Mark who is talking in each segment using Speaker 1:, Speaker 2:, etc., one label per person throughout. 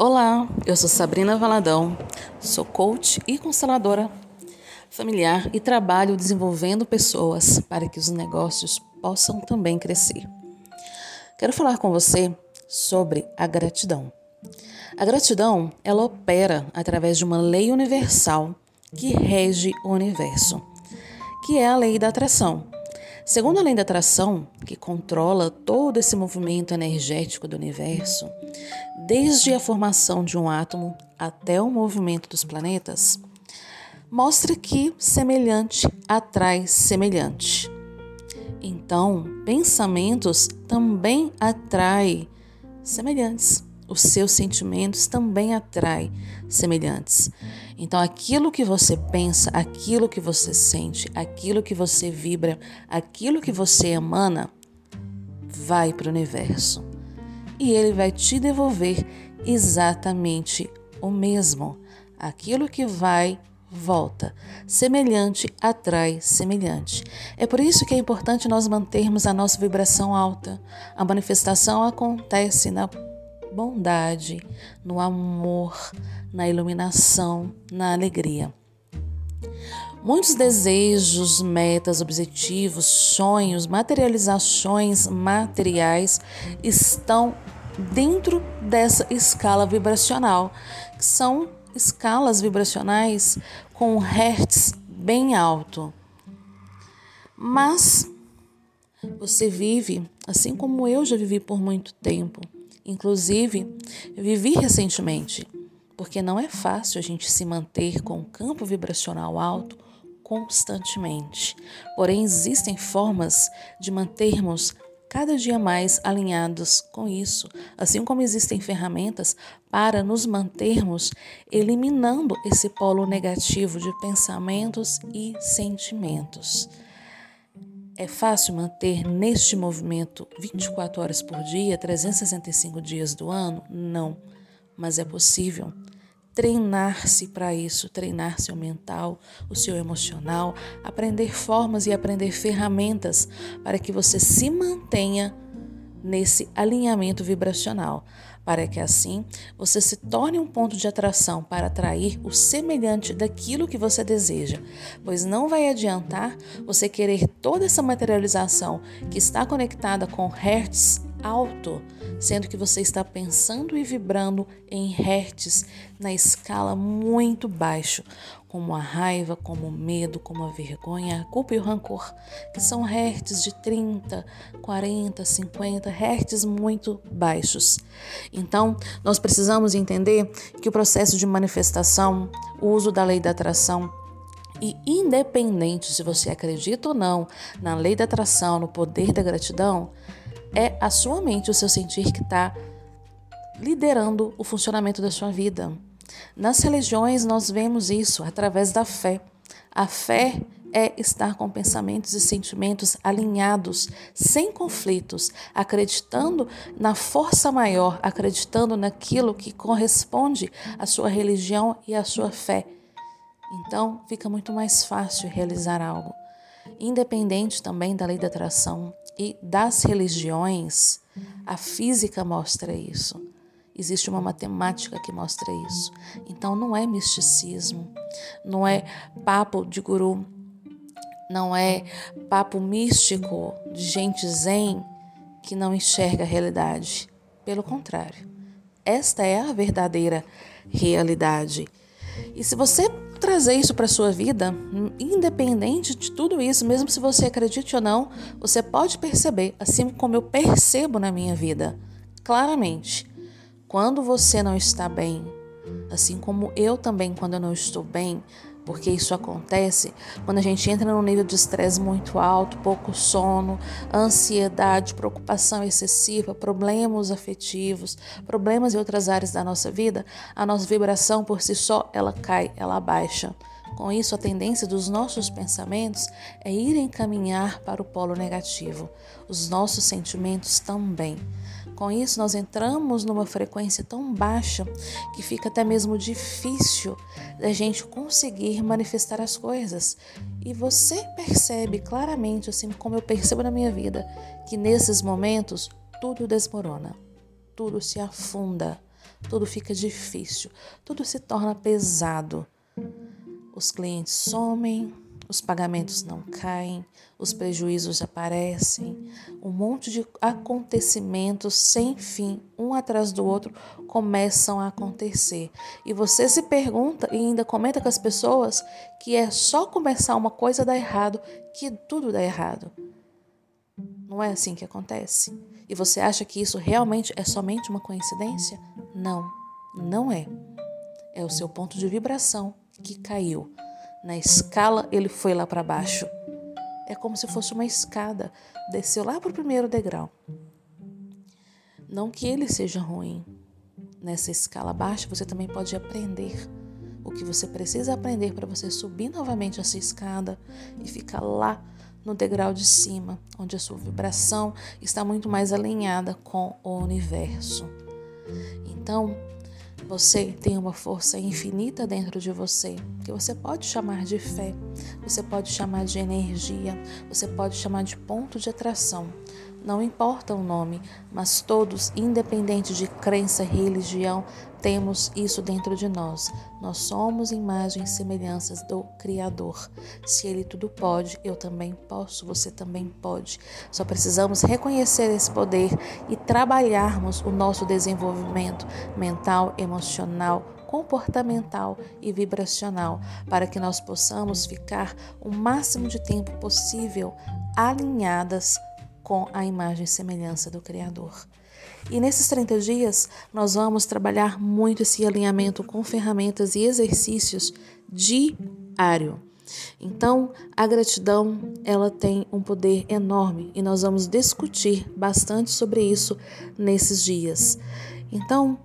Speaker 1: Olá, eu sou Sabrina Valadão, sou coach e consteladora familiar e trabalho desenvolvendo pessoas para que os negócios possam também crescer. Quero falar com você sobre a gratidão. A gratidão, ela opera através de uma lei universal que rege o universo, que é a lei da atração. Segundo a lei da atração, que controla todo esse movimento energético do universo, desde a formação de um átomo até o movimento dos planetas, mostra que semelhante atrai semelhante. Então, pensamentos também atraem semelhantes os seus sentimentos também atraem semelhantes. Então, aquilo que você pensa, aquilo que você sente, aquilo que você vibra, aquilo que você emana, vai para o universo. E ele vai te devolver exatamente o mesmo. Aquilo que vai, volta. Semelhante atrai semelhante. É por isso que é importante nós mantermos a nossa vibração alta. A manifestação acontece na bondade, no amor, na iluminação, na alegria. Muitos desejos, metas, objetivos, sonhos, materializações materiais estão dentro dessa escala vibracional, são escalas vibracionais com hertz bem alto. Mas você vive, assim como eu já vivi por muito tempo, Inclusive, vivi recentemente, porque não é fácil a gente se manter com um campo vibracional alto constantemente. Porém, existem formas de mantermos cada dia mais alinhados com isso, assim como existem ferramentas para nos mantermos eliminando esse polo negativo de pensamentos e sentimentos. É fácil manter neste movimento 24 horas por dia, 365 dias do ano? Não, mas é possível. Treinar-se para isso, treinar seu mental, o seu emocional, aprender formas e aprender ferramentas para que você se mantenha nesse alinhamento vibracional, para que assim você se torne um ponto de atração para atrair o semelhante daquilo que você deseja, pois não vai adiantar você querer toda essa materialização que está conectada com hertz alto, sendo que você está pensando e vibrando em hertz na escala muito baixo, como a raiva, como o medo, como a vergonha, a culpa e o rancor, que são hertz de 30, 40, 50, hertz muito baixos. Então, nós precisamos entender que o processo de manifestação, o uso da lei da atração, e independente se você acredita ou não na lei da atração, no poder da gratidão, é a sua mente, o seu sentir que está liderando o funcionamento da sua vida. Nas religiões, nós vemos isso através da fé. A fé é estar com pensamentos e sentimentos alinhados, sem conflitos, acreditando na força maior, acreditando naquilo que corresponde à sua religião e à sua fé. Então, fica muito mais fácil realizar algo. Independente também da lei da atração e das religiões, a física mostra isso. Existe uma matemática que mostra isso. Então não é misticismo, não é papo de guru, não é papo místico de gente zen que não enxerga a realidade. Pelo contrário, esta é a verdadeira realidade. E se você trazer isso para sua vida, independente de tudo isso, mesmo se você acredite ou não, você pode perceber, assim como eu percebo na minha vida, claramente, quando você não está bem, assim como eu também quando eu não estou bem, porque isso acontece quando a gente entra num nível de estresse muito alto, pouco sono, ansiedade, preocupação excessiva, problemas afetivos, problemas em outras áreas da nossa vida, a nossa vibração por si só, ela cai, ela baixa. Com isso, a tendência dos nossos pensamentos é ir encaminhar para o polo negativo, os nossos sentimentos também. Com isso, nós entramos numa frequência tão baixa que fica até mesmo difícil da gente conseguir manifestar as coisas. E você percebe claramente, assim como eu percebo na minha vida, que nesses momentos tudo desmorona, tudo se afunda, tudo fica difícil, tudo se torna pesado. Os clientes somem, os pagamentos não caem, os prejuízos aparecem, um monte de acontecimentos sem fim, um atrás do outro, começam a acontecer. E você se pergunta e ainda comenta com as pessoas que é só começar uma coisa dar errado que tudo dá errado. Não é assim que acontece? E você acha que isso realmente é somente uma coincidência? Não, não é. É o seu ponto de vibração que caiu. Na escala, ele foi lá para baixo. É como se fosse uma escada. Desceu lá para o primeiro degrau. Não que ele seja ruim. Nessa escala baixa, você também pode aprender o que você precisa aprender para você subir novamente essa escada e ficar lá no degrau de cima, onde a sua vibração está muito mais alinhada com o universo. Então, você tem uma força infinita dentro de você, que você pode chamar de fé, você pode chamar de energia, você pode chamar de ponto de atração. Não importa o nome, mas todos, independente de crença religião, temos isso dentro de nós. Nós somos imagens e semelhanças do Criador. Se Ele tudo pode, eu também posso, você também pode. Só precisamos reconhecer esse poder e trabalharmos o nosso desenvolvimento mental, emocional, comportamental e vibracional, para que nós possamos ficar o máximo de tempo possível alinhadas com a imagem e semelhança do Criador. E nesses 30 dias, nós vamos trabalhar muito esse alinhamento com ferramentas e exercícios diário. Então, a gratidão, ela tem um poder enorme e nós vamos discutir bastante sobre isso nesses dias. Então,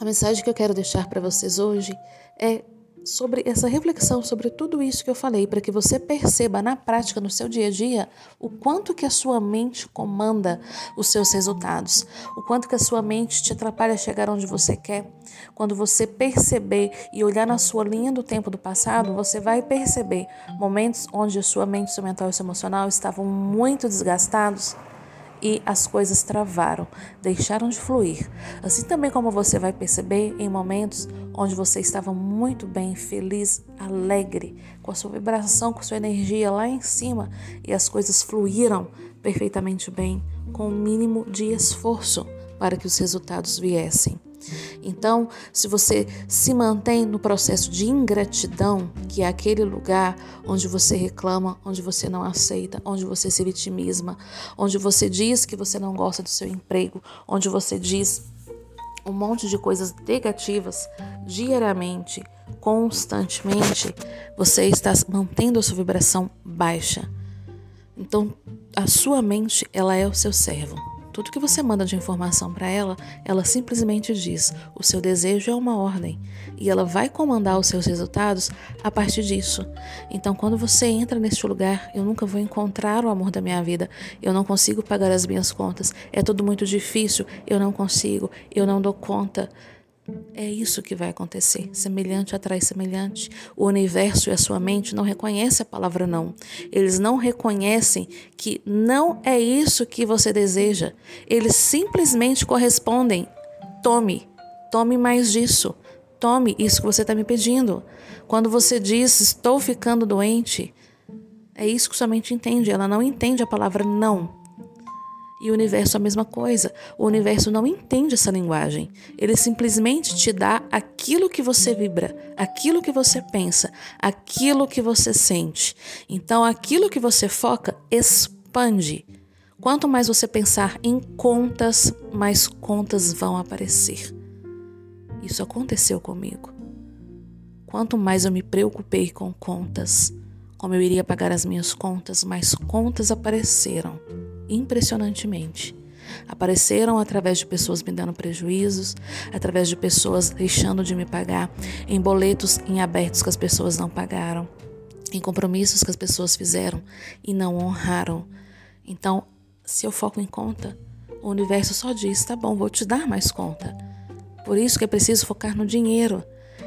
Speaker 1: a mensagem que eu quero deixar para vocês hoje é sobre essa reflexão sobre tudo isso que eu falei, para que você perceba na prática, no seu dia a dia, o quanto que a sua mente comanda os seus resultados, o quanto que a sua mente te atrapalha a chegar onde você quer. Quando você perceber e olhar na sua linha do tempo do passado, você vai perceber momentos onde a sua mente, seu mental e seu emocional estavam muito desgastados e as coisas travaram, deixaram de fluir. Assim também como você vai perceber em momentos onde você estava muito bem, feliz, alegre, com a sua vibração, com a sua energia lá em cima e as coisas fluíram perfeitamente bem, com o mínimo de esforço para que os resultados viessem. Então, se você se mantém no processo de ingratidão, que é aquele lugar onde você reclama, onde você não aceita, onde você se vitimiza, onde você diz que você não gosta do seu emprego, onde você diz um monte de coisas negativas diariamente, constantemente, você está mantendo a sua vibração baixa. Então, a sua mente, ela é o seu servo. Tudo que você manda de informação para ela, ela simplesmente diz: o seu desejo é uma ordem. E ela vai comandar os seus resultados a partir disso. Então, quando você entra neste lugar, eu nunca vou encontrar o amor da minha vida, eu não consigo pagar as minhas contas, é tudo muito difícil, eu não consigo, eu não dou conta. É isso que vai acontecer. Semelhante atrai semelhante. O universo e a sua mente não reconhecem a palavra não. Eles não reconhecem que não é isso que você deseja. Eles simplesmente correspondem. Tome, tome mais disso. Tome isso que você está me pedindo. Quando você diz estou ficando doente, é isso que sua mente entende. Ela não entende a palavra não. E o universo é a mesma coisa. O universo não entende essa linguagem. Ele simplesmente te dá aquilo que você vibra, aquilo que você pensa, aquilo que você sente. Então, aquilo que você foca expande. Quanto mais você pensar em contas, mais contas vão aparecer. Isso aconteceu comigo. Quanto mais eu me preocupei com contas, como eu iria pagar as minhas contas, mais contas apareceram impressionantemente. Apareceram através de pessoas me dando prejuízos, através de pessoas deixando de me pagar, em boletos em abertos que as pessoas não pagaram, em compromissos que as pessoas fizeram e não honraram. Então, se eu foco em conta, o universo só diz: tá bom, vou te dar mais conta. Por isso que é preciso focar no dinheiro.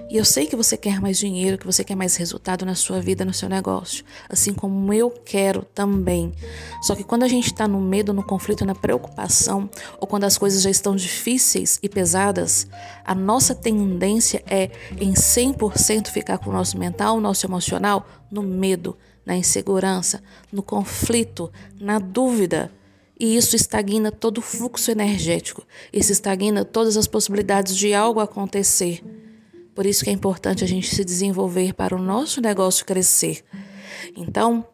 Speaker 1: E eu sei que você quer mais dinheiro, que você quer mais resultado na sua vida, no seu negócio, assim como eu quero também. Só que quando a gente está no medo, no conflito, na preocupação, ou quando as coisas já estão difíceis e pesadas, a nossa tendência é em 100% ficar com o nosso mental, o nosso emocional no medo, na insegurança, no conflito, na dúvida. E isso estagna todo o fluxo energético. Isso estagna todas as possibilidades de algo acontecer. Por isso que é importante a gente se desenvolver para o nosso negócio crescer. Então,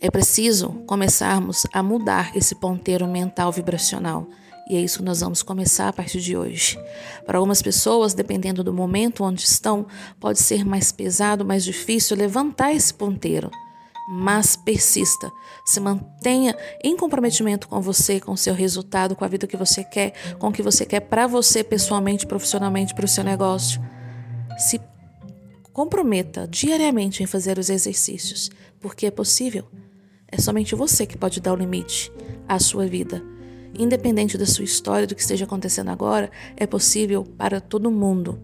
Speaker 1: é preciso começarmos a mudar esse ponteiro mental vibracional. E é isso que nós vamos começar a partir de hoje. Para algumas pessoas, dependendo do momento onde estão, pode ser mais pesado, mais difícil levantar esse ponteiro. Mas persista, se mantenha em comprometimento com você, com o seu resultado, com a vida que você quer, com o que você quer para você pessoalmente, profissionalmente, para o seu negócio. Se comprometa diariamente em fazer os exercícios, porque é possível. É somente você que pode dar o limite à sua vida. Independente da sua história, do que esteja acontecendo agora, é possível para todo mundo.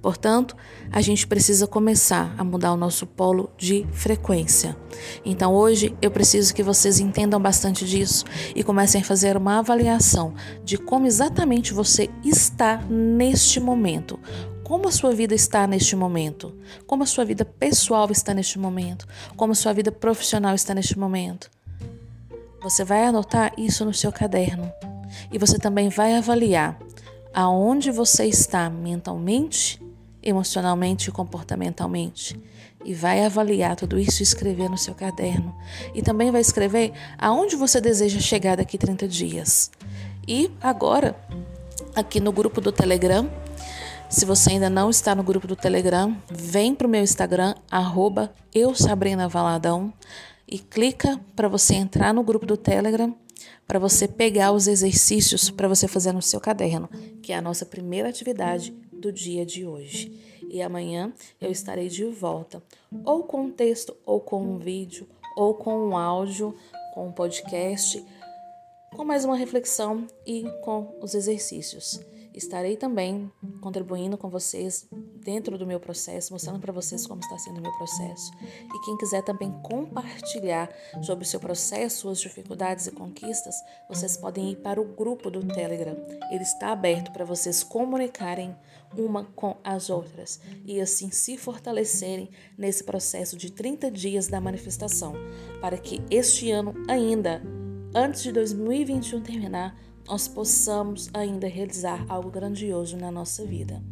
Speaker 1: Portanto, a gente precisa começar a mudar o nosso polo de frequência. Então, hoje eu preciso que vocês entendam bastante disso e comecem a fazer uma avaliação de como exatamente você está neste momento. Como a sua vida está neste momento? Como a sua vida pessoal está neste momento? Como a sua vida profissional está neste momento? Você vai anotar isso no seu caderno e você também vai avaliar aonde você está mentalmente, emocionalmente e comportamentalmente. E vai avaliar tudo isso e escrever no seu caderno. E também vai escrever aonde você deseja chegar daqui 30 dias. E agora, aqui no grupo do Telegram, se você ainda não está no grupo do Telegram, vem para o meu Instagram, arroba e clica para você entrar no grupo do Telegram, para você pegar os exercícios para você fazer no seu caderno, que é a nossa primeira atividade do dia de hoje. E amanhã eu estarei de volta, ou com um texto, ou com um vídeo, ou com um áudio, com um podcast, com mais uma reflexão e com os exercícios. Estarei também contribuindo com vocês dentro do meu processo, mostrando para vocês como está sendo o meu processo. E quem quiser também compartilhar sobre o seu processo, suas dificuldades e conquistas, vocês podem ir para o grupo do Telegram. Ele está aberto para vocês comunicarem uma com as outras e assim se fortalecerem nesse processo de 30 dias da manifestação, para que este ano ainda, antes de 2021 terminar, nós possamos ainda realizar algo grandioso na nossa vida.